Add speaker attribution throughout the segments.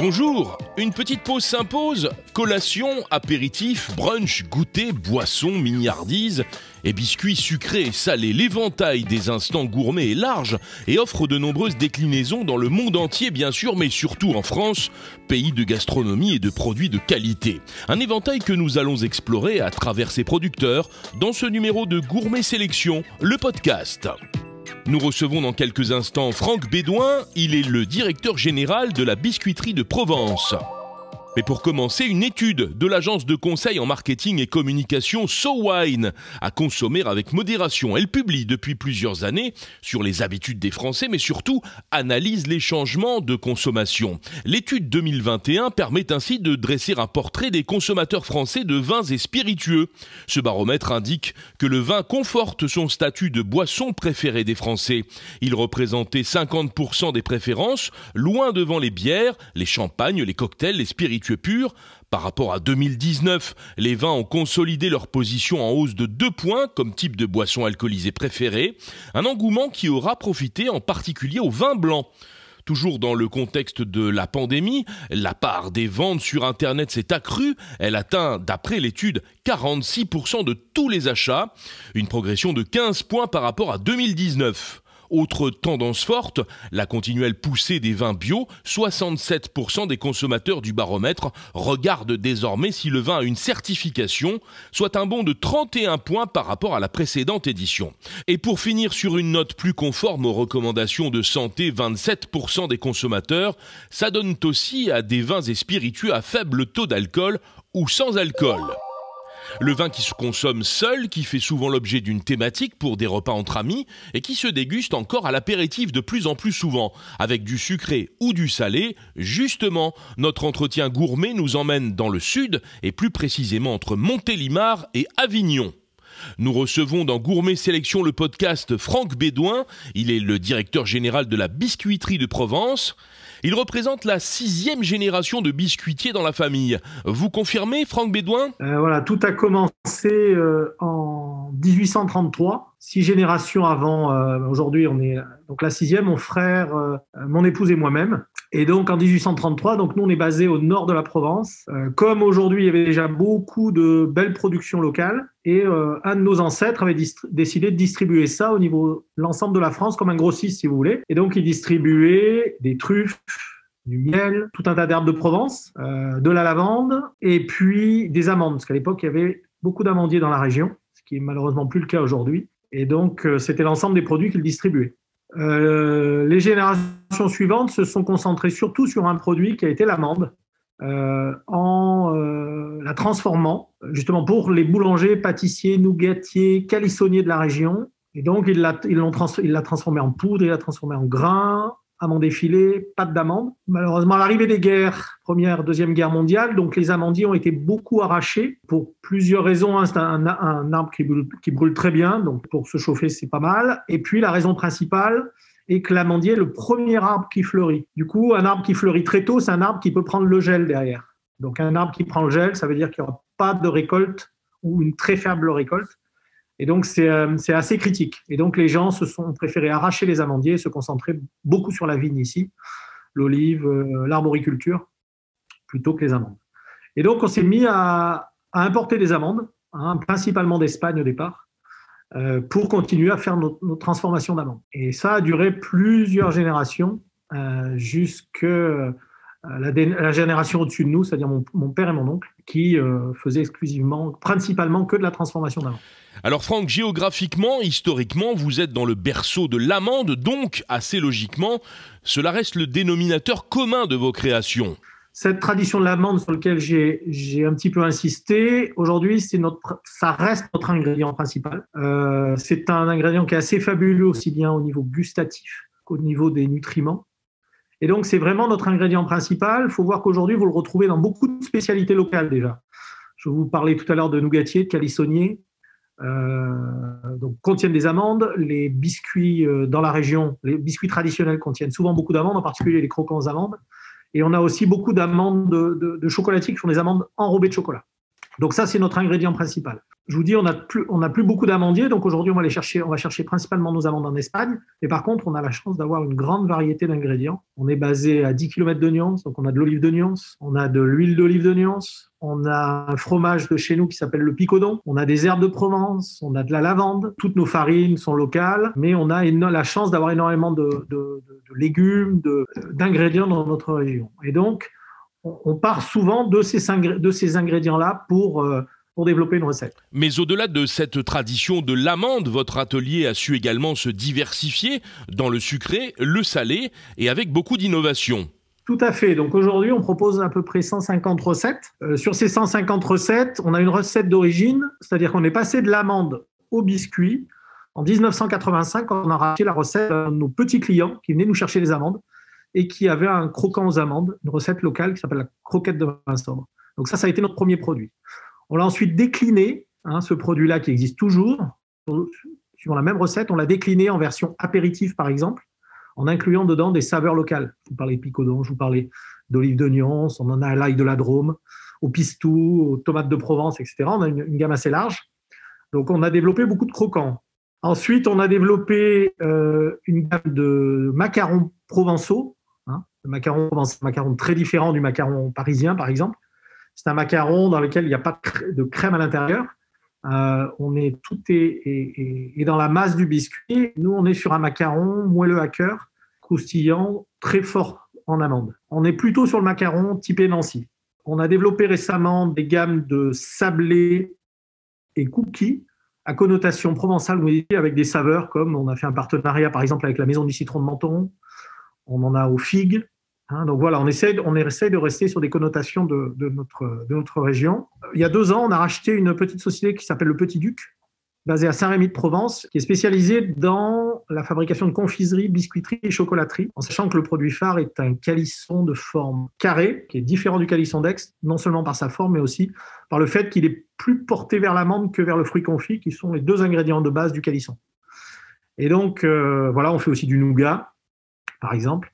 Speaker 1: Bonjour, une petite pause s'impose. Collation, apéritif, brunch, goûter, boisson, miniardise et biscuits sucrés et salés. L'éventail des instants gourmets est large et offre de nombreuses déclinaisons dans le monde entier bien sûr, mais surtout en France, pays de gastronomie et de produits de qualité. Un éventail que nous allons explorer à travers ses producteurs dans ce numéro de Gourmet Sélection, le podcast. Nous recevons dans quelques instants Franck Bédouin, il est le directeur général de la biscuiterie de Provence. Mais pour commencer, une étude de l'agence de conseil en marketing et communication SoWine à consommer avec modération. Elle publie depuis plusieurs années sur les habitudes des Français, mais surtout analyse les changements de consommation. L'étude 2021 permet ainsi de dresser un portrait des consommateurs français de vins et spiritueux. Ce baromètre indique que le vin conforte son statut de boisson préférée des Français. Il représentait 50% des préférences, loin devant les bières, les champagnes, les cocktails, les spiritueux Par rapport à 2019, les vins ont consolidé leur position en hausse de 2 points comme type de boisson alcoolisée préférée, un engouement qui aura profité en particulier aux vins blancs. Toujours dans le contexte de la pandémie, la part des ventes sur Internet s'est accrue. Elle atteint, d'après l'étude, 46% de tous les achats, une progression de 15 points par rapport à 2019. Autre tendance forte, la continuelle poussée des vins bio. 67% des consommateurs du baromètre regardent désormais si le vin a une certification, soit un bond de 31 points par rapport à la précédente édition. Et pour finir sur une note plus conforme aux recommandations de santé, 27% des consommateurs s'adonnent aussi à des vins et spiritueux à faible taux d'alcool ou sans alcool. Le vin qui se consomme seul, qui fait souvent l'objet d'une thématique pour des repas entre amis, et qui se déguste encore à l'apéritif de plus en plus souvent, avec du sucré ou du salé. Justement, notre entretien gourmet nous emmène dans le sud, et plus précisément entre Montélimar et Avignon. Nous recevons dans Gourmet Sélection le podcast Franck Bédouin. Il est le directeur général de la biscuiterie de Provence. Il représente la sixième génération de biscuitiers dans la famille. Vous confirmez, Franck Bédouin?
Speaker 2: Euh, Voilà, tout a commencé euh, en 1833, six générations avant. Euh, aujourd'hui, on est donc la sixième, mon frère, mon épouse et moi-même. Et donc en 1833, donc nous on est basé au nord de la Provence. Euh, comme aujourd'hui il y avait déjà beaucoup de belles productions locales, et euh, un de nos ancêtres avait décidé de distribuer ça au niveau l'ensemble de la France comme un grossiste si vous voulez. Et donc il distribuait des truffes, du miel, tout un tas d'herbes de Provence, euh, de la lavande, et puis des amandes, parce qu'à l'époque il y avait beaucoup d'amandiers dans la région, ce qui est malheureusement plus le cas aujourd'hui. Et donc c'était l'ensemble des produits qu'il distribuait. Euh, les générations suivantes se sont concentrées surtout sur un produit qui a été l'amande, euh, en euh, la transformant justement pour les boulangers, pâtissiers, nougatiers, calissonniers de la région. Et donc, il l'a transformé en poudre, il l'a transformé en grain, amandes effilées, pâte d'amande. Malheureusement, à l'arrivée des guerres, première, deuxième guerre mondiale, donc les amandiers ont été beaucoup arrachés pour plusieurs raisons. Hein, c'est un, arbre qui brûle, qui brûle, très bien, donc pour se chauffer, c'est pas mal. Et puis la raison principale est que l'amandier est le premier arbre qui fleurit. Du coup, un arbre qui fleurit très tôt, c'est un arbre qui peut prendre le gel derrière. Donc un arbre qui prend le gel, ça veut dire qu'il n'y aura pas de récolte ou une très faible récolte. Et donc, euh, c'est assez critique. Et donc, les gens se sont préférés arracher les amandiers et se concentrer beaucoup sur la vigne ici, l'olive, euh, l'arboriculture, plutôt que les amandes. Et donc, on s'est mis à, importer des amandes, hein, principalement d'Espagne au départ, euh, pour continuer à faire notre, transformation d'amandes. Et ça a duré plusieurs générations, jusque la, la, génération au-dessus de nous, c'est-à-dire mon, mon, père et mon oncle, qui faisaient exclusivement, principalement que de la transformation d'amandes.
Speaker 1: Alors Franck, géographiquement, historiquement, vous êtes dans le berceau de l'amande, donc assez logiquement, cela reste le dénominateur commun de vos créations.
Speaker 2: Cette tradition de l'amande sur laquelle j'ai un petit peu insisté, aujourd'hui, ça reste notre ingrédient principal. Euh, c'est un ingrédient qui est assez fabuleux aussi bien au niveau gustatif qu'au niveau des nutriments. Et donc, c'est vraiment notre ingrédient principal. Il faut voir qu'aujourd'hui, vous le retrouvez dans beaucoup de spécialités locales déjà. Je vous parlais tout à l'heure de nougatier, de calissonnier. Euh, donc, contiennent des amandes. Les biscuits euh, dans la région, les biscuits traditionnels contiennent souvent beaucoup d'amandes, en particulier les croquants aux amandes. Et on a aussi beaucoup d'amandes de, de, chocolatiers qui font des amandes enrobées de chocolat. Donc ça, c'est notre ingrédient principal. Je vous dis, on n'a plus, on plus beaucoup d'amandiers, donc aujourd'hui, on va chercher, on va chercher principalement nos amandes en Espagne. Mais par contre, on a la chance d'avoir une grande variété d'ingrédients. On est basé à 10 km de Nyons, donc on a de l'olive de Nyons, on a de l'huile d'olive de Nyons, on a un fromage de chez nous qui s'appelle le picodon, on a des herbes de Provence, on a de la lavande. Toutes nos farines sont locales, mais on a la chance d'avoir énormément de, de, légumes, d'ingrédients dans notre région. Et donc, on part souvent de ces, de ces ingrédients-là pour euh, pour développer une recette.
Speaker 1: Mais au-delà de cette tradition de l'amande, votre atelier a su également se diversifier dans le sucré, le salé et avec beaucoup d'innovation.
Speaker 2: Tout à fait. Donc aujourd'hui, on propose à peu près 150 recettes. Euh, sur ces 150 recettes, on a une recette d'origine, c'est-à-dire qu'on est passé de l'amande au biscuit. En 1985, on a racheté la recette de nos petits clients qui venaient nous chercher les amandes et qui avaient un croquant aux amandes, une recette locale qui s'appelle la croquette de vin sobre. Donc ça, ça a été notre premier produit. On l'a ensuite décliné, hein, ce produit-là qui existe toujours, suivant la même recette, on l'a décliné en version apéritif par exemple, en incluant dedans des saveurs locales. Je vous parlais de picodon, je vous parlais d'olive d'oignon, on en a à l'ail de la Drôme, au pistou, aux tomates de Provence, etc. On a une, gamme assez large. Donc on a développé beaucoup de croquants. Ensuite, on a développé euh, une gamme de macarons provençaux. Hein. Le macaron provençal, macaron très différent du macaron parisien, par exemple. C'est un macaron dans lequel il n'y a pas de crème à l'intérieur. Euh, on est tout est, dans la masse du biscuit. Nous, on est sur un macaron moelleux à cœur, croustillant, très fort en amande. On est plutôt sur le macaron typé Nancy. On a développé récemment des gammes de sablés et cookies à connotation provençale avec des saveurs comme on a fait un partenariat par exemple avec la Maison du Citron de Menton, on en a aux figues, Hein, donc voilà, on essaie de rester sur des connotations de, notre, région. Il y a deux ans, on a racheté une petite société qui s'appelle Le Petit Duc, basée à Saint-Rémy-de-Provence, qui est spécialisée dans la fabrication de confiserie, biscuiterie et chocolaterie, en sachant que le produit phare est un calisson de forme carrée, qui est différent du calisson d'Aix, non seulement par sa forme, mais aussi par le fait qu'il est plus porté vers l'amande que vers le fruit confit, qui sont les deux ingrédients de base du calisson. Et donc, euh, voilà, on fait aussi du nougat, par exemple.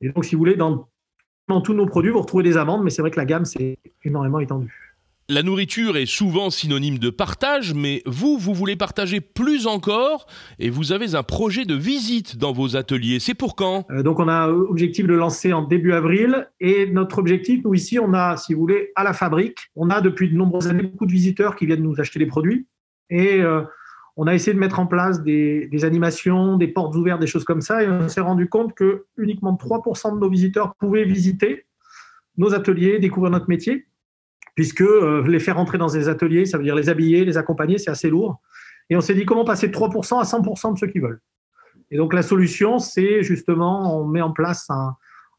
Speaker 2: Et donc, si vous voulez, dans, tous nos produits, vous retrouvez des amandes, mais c'est vrai que la gamme, c'est énormément étendue.
Speaker 1: La nourriture est souvent synonyme de partage, mais vous, vous voulez partager plus encore et vous avez un projet de visite dans vos ateliers. C'est pour quand?
Speaker 2: Euh, Donc on a objectif de lancer en début avril et notre objectif, nous ici, on a, si vous voulez, à la fabrique, on a depuis de nombreuses années beaucoup de visiteurs qui viennent nous acheter des produits et euh, on a essayé de mettre en place des, animations, des portes ouvertes, des choses comme ça, et on s'est rendu compte que uniquement 3% de nos visiteurs pouvaient visiter nos ateliers, découvrir notre métier, puisque euh, les faire entrer dans des ateliers, ça veut dire les habiller, les accompagner, c'est assez lourd. Et on s'est dit comment passer de 3% à 100% de ceux qui veulent. Et donc la solution, c'est justement, on met en place un,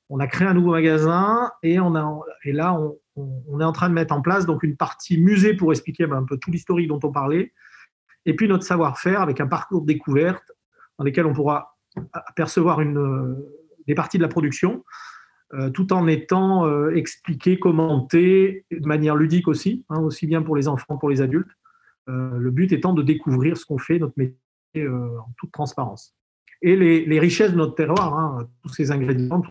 Speaker 2: on a créé un nouveau magasin et on a, et là, on, est en train de mettre en place donc une partie musée pour expliquer un peu tout l'historique dont on parlait, et puis notre savoir-faire avec un parcours de découverte dans lequel on pourra apercevoir une, euh, des parties de la production, euh, tout en étant euh, expliqué, commenté de manière ludique aussi, hein, aussi bien pour les enfants que pour les adultes. le but étant de découvrir ce qu'on fait, notre métier, en toute transparence. Et les, richesses de notre terroir, hein, tous ces ingrédients,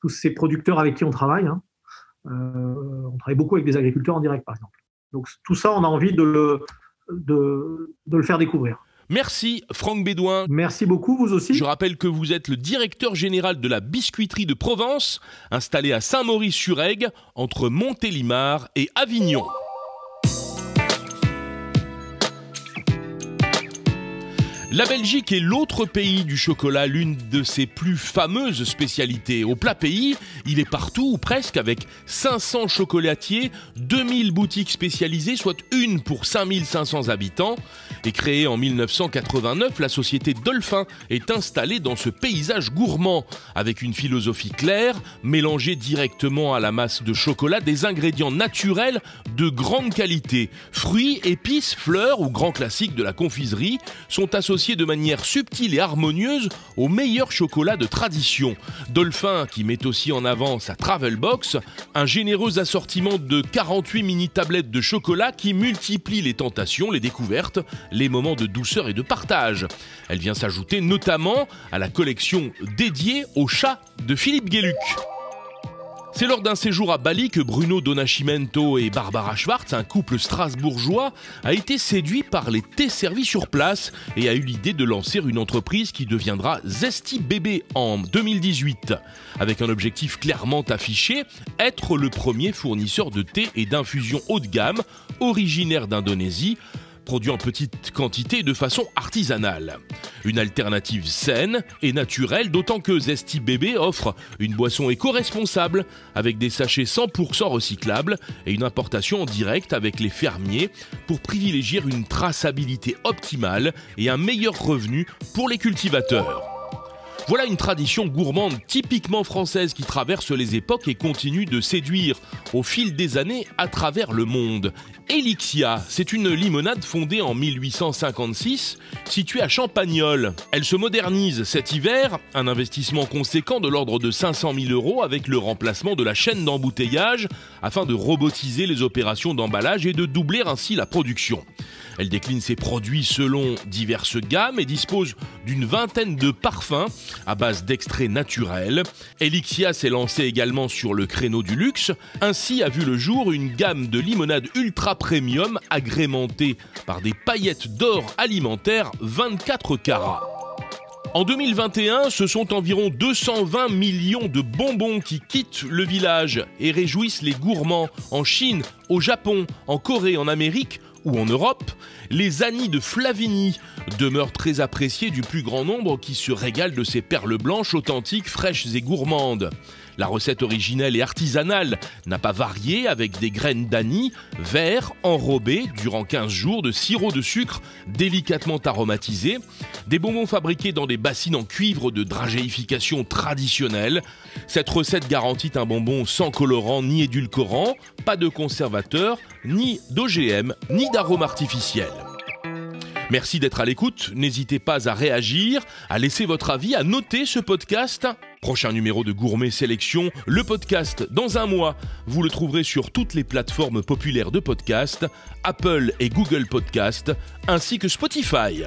Speaker 2: tous ces producteurs avec qui on travaille. Hein, on travaille beaucoup avec des agriculteurs en direct, par exemple. Donc tout ça, on a envie de le, de, le faire découvrir.
Speaker 1: Merci Franck Bédouin.
Speaker 2: Merci beaucoup, vous aussi.
Speaker 1: Je rappelle que vous êtes le directeur général de la biscuiterie de Provence, installée à Saint-Maurice-sur-Aigue, entre Montélimar et Avignon. La Belgique est l'autre pays du chocolat, l'une de ses plus fameuses spécialités. Au plat pays, il est partout ou presque avec 500 chocolatiers, 2000 boutiques spécialisées, soit une pour 5500 habitants. Et créée en 1989, la société Dolphin est installée dans ce paysage gourmand, avec une philosophie claire, mélangée directement à la masse de chocolat des ingrédients naturels de grande qualité. Fruits, épices, fleurs ou grands classiques de la confiserie sont associés de manière subtile et harmonieuse au meilleur chocolat de tradition. Dolphin qui met aussi en avant sa Travel Box, un généreux assortiment de 48 mini tablettes de chocolat qui multiplie les tentations, les découvertes, les moments de douceur et de partage. Elle vient s'ajouter notamment à la collection dédiée au chat de Philippe Guéluc. C'est lors d'un séjour à Bali que Bruno Donachimento et Barbara Schwartz, un couple strasbourgeois, a été séduit par les thés servis sur place et a eu l'idée de lancer une entreprise qui deviendra Zesty Bébé en 2018, avec un objectif clairement affiché, être le premier fournisseur de thé et d'infusion haut de gamme originaire d'Indonésie produit en petite quantité de façon artisanale. Une alternative saine et naturelle, d'autant que Zesty Bébé offre une boisson éco-responsable avec des sachets 100% recyclables et une importation en direct avec les fermiers pour privilégier une traçabilité optimale et un meilleur revenu pour les cultivateurs. Voilà une tradition gourmande typiquement française qui traverse les époques et continue de séduire au fil des années à travers le monde. Elixia, c'est une limonade fondée en 1856, située à Champagnol. Elle se modernise cet hiver, un investissement conséquent de l'ordre de 500 000 euros avec le remplacement de la chaîne d'embouteillage afin de robotiser les opérations d'emballage et de doubler ainsi la production. Elle décline ses produits selon diverses gammes et dispose d'une vingtaine de parfums à base d'extraits naturels. Elixia s'est lancé également sur le créneau du luxe. Ainsi a vu le jour une gamme de limonades ultra premium agrémentée par des paillettes d'or alimentaire 24 carats. En 2021, ce sont environ 220 millions de bonbons qui quittent le village et réjouissent les gourmands en Chine, au Japon, en Corée, en Amérique ou en Europe, les Annies de Flavigny demeurent très appréciées du plus grand nombre qui se régalent de ces perles blanches authentiques, fraîches et gourmandes. La recette originelle et artisanale n'a pas varié avec des graines d'anis verts enrobées durant 15 jours de sirop de sucre délicatement aromatisé, des bonbons fabriqués dans des bassines en cuivre de dragéification traditionnelle. Cette recette garantit un bonbon sans colorant ni édulcorant, pas de conservateur, ni d'OGM, ni d'arôme artificiel. Merci d'être à l'écoute. N'hésitez pas à réagir, à laisser votre avis, à noter ce podcast. Prochain numéro de Gourmet Sélection, le podcast dans un mois. Vous le trouverez sur toutes les plateformes populaires de podcast, Apple et Google Podcast, ainsi que Spotify.